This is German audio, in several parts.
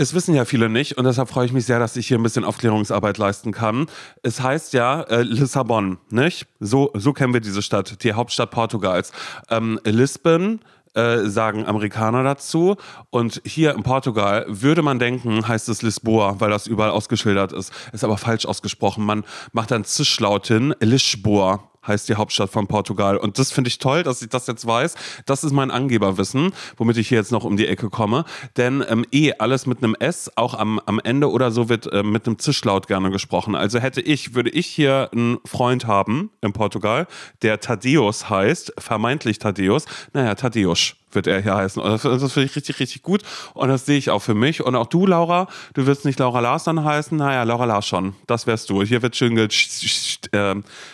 Es wissen ja viele nicht und deshalb freue ich mich sehr, dass ich hier ein bisschen Aufklärungsarbeit leisten kann. Es heißt ja äh, Lissabon, nicht? So, so kennen wir diese Stadt, die Hauptstadt Portugals. Ähm, Lisbon äh, sagen Amerikaner dazu. Und hier in Portugal würde man denken, heißt es Lisboa, weil das überall ausgeschildert ist. Ist aber falsch ausgesprochen. Man macht dann Zischlaut hin, Lisboa heißt die Hauptstadt von Portugal. Und das finde ich toll, dass ich das jetzt weiß. Das ist mein Angeberwissen, womit ich hier jetzt noch um die Ecke komme. Denn ähm, eh alles mit einem S, auch am, am Ende oder so wird äh, mit einem Zischlaut gerne gesprochen. Also hätte ich, würde ich hier einen Freund haben in Portugal, der Tadeus heißt, vermeintlich Tadeus, naja, Tadeus wird er hier heißen. Und das, das finde ich richtig, richtig gut. Und das sehe ich auch für mich. Und auch du, Laura, du wirst nicht Laura Lars dann heißen. Naja, Laura Lars schon. Das wärst du. Hier wird schön äh,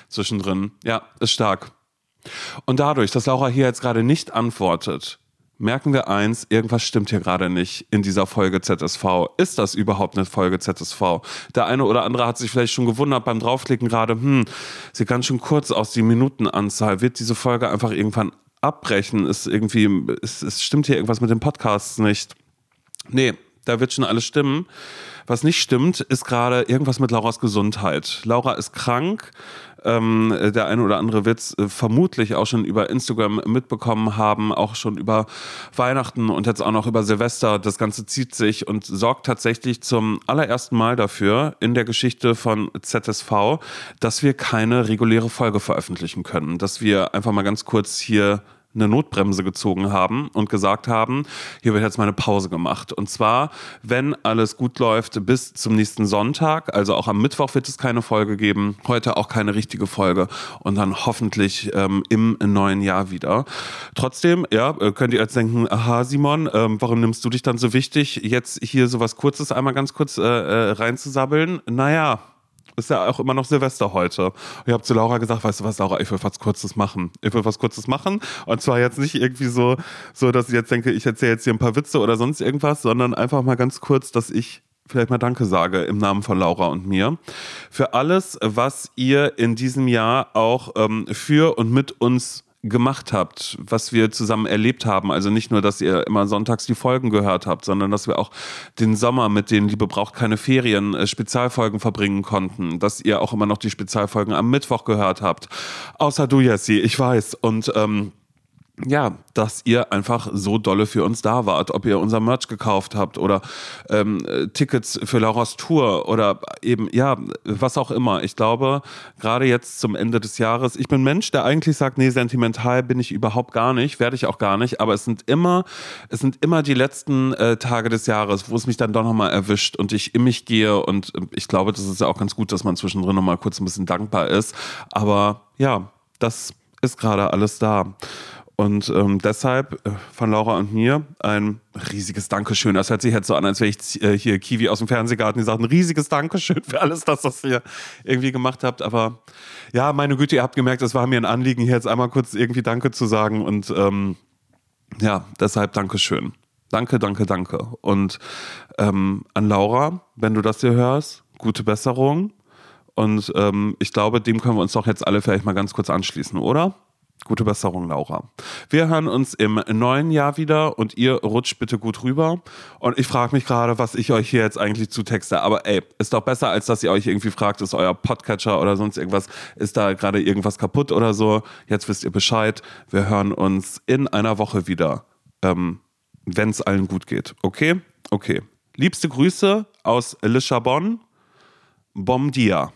zwischendrin. Ja, ist stark. Und dadurch, dass Laura hier jetzt gerade nicht antwortet, merken wir eins, irgendwas stimmt hier gerade nicht in dieser Folge ZSV. Ist das überhaupt eine Folge ZSV? Der eine oder andere hat sich vielleicht schon gewundert beim Draufklicken gerade, hm, sie kann schon kurz aus die Minutenanzahl. Wird diese Folge einfach irgendwann abbrechen? Ist irgendwie, es, es stimmt hier irgendwas mit den Podcasts nicht. Nee, da wird schon alles stimmen. Was nicht stimmt, ist gerade irgendwas mit Lauras Gesundheit. Laura ist krank. Ähm, der eine oder andere wird es äh, vermutlich auch schon über Instagram mitbekommen haben, auch schon über Weihnachten und jetzt auch noch über Silvester. Das Ganze zieht sich und sorgt tatsächlich zum allerersten Mal dafür in der Geschichte von ZSV, dass wir keine reguläre Folge veröffentlichen können. Dass wir einfach mal ganz kurz hier eine Notbremse gezogen haben und gesagt haben, hier wird jetzt mal eine Pause gemacht. Und zwar, wenn alles gut läuft, bis zum nächsten Sonntag, also auch am Mittwoch wird es keine Folge geben, heute auch keine richtige Folge und dann hoffentlich ähm, im neuen Jahr wieder. Trotzdem, ja, äh, könnt ihr jetzt denken, aha Simon, ähm, warum nimmst du dich dann so wichtig, jetzt hier sowas Kurzes einmal ganz kurz äh, äh, reinzusabbeln? Naja, ist ja auch immer noch Silvester heute. Und ich habe zu Laura gesagt, weißt du was, Laura, ich will was Kurzes machen. Ich will was Kurzes machen. Und zwar jetzt nicht irgendwie so, so dass ich jetzt denke, ich erzähle jetzt hier ein paar Witze oder sonst irgendwas, sondern einfach mal ganz kurz, dass ich vielleicht mal Danke sage im Namen von Laura und mir für alles, was ihr in diesem Jahr auch ähm, für und mit uns gemacht habt, was wir zusammen erlebt haben. Also nicht nur, dass ihr immer sonntags die Folgen gehört habt, sondern dass wir auch den Sommer mit den Liebe braucht keine Ferien äh, Spezialfolgen verbringen konnten, dass ihr auch immer noch die Spezialfolgen am Mittwoch gehört habt. Außer du, Jessie, ich weiß. Und ähm, ja, dass ihr einfach so dolle für uns da wart, ob ihr unser Merch gekauft habt oder ähm, Tickets für Lauras Tour oder eben, ja, was auch immer. Ich glaube, gerade jetzt zum Ende des Jahres, ich bin Mensch, der eigentlich sagt, nee, sentimental bin ich überhaupt gar nicht, werde ich auch gar nicht, aber es sind immer, es sind immer die letzten äh, Tage des Jahres, wo es mich dann doch nochmal erwischt und ich in mich gehe und äh, ich glaube, das ist ja auch ganz gut, dass man zwischendrin nochmal kurz ein bisschen dankbar ist, aber ja, das ist gerade alles da. Und ähm, deshalb äh, von Laura und mir ein riesiges Dankeschön. Das hört sich jetzt so an, als wäre ich äh, hier Kiwi aus dem Fernsehgarten, die sagt ein riesiges Dankeschön für alles, das, was ihr irgendwie gemacht habt. Aber ja, meine Güte, ihr habt gemerkt, es war mir ein Anliegen, hier jetzt einmal kurz irgendwie Danke zu sagen. Und ähm, ja, deshalb Dankeschön. Danke, danke, danke. Und ähm, an Laura, wenn du das hier hörst, gute Besserung. Und ähm, ich glaube, dem können wir uns doch jetzt alle vielleicht mal ganz kurz anschließen, oder? Gute Besserung, Laura. Wir hören uns im neuen Jahr wieder und ihr rutscht bitte gut rüber. Und ich frage mich gerade, was ich euch hier jetzt eigentlich zutexte. Aber ey, ist doch besser, als dass ihr euch irgendwie fragt, ist euer Podcatcher oder sonst irgendwas, ist da gerade irgendwas kaputt oder so. Jetzt wisst ihr Bescheid. Wir hören uns in einer Woche wieder, ähm, wenn es allen gut geht. Okay? Okay. Liebste Grüße aus Lissabon. Bom dia.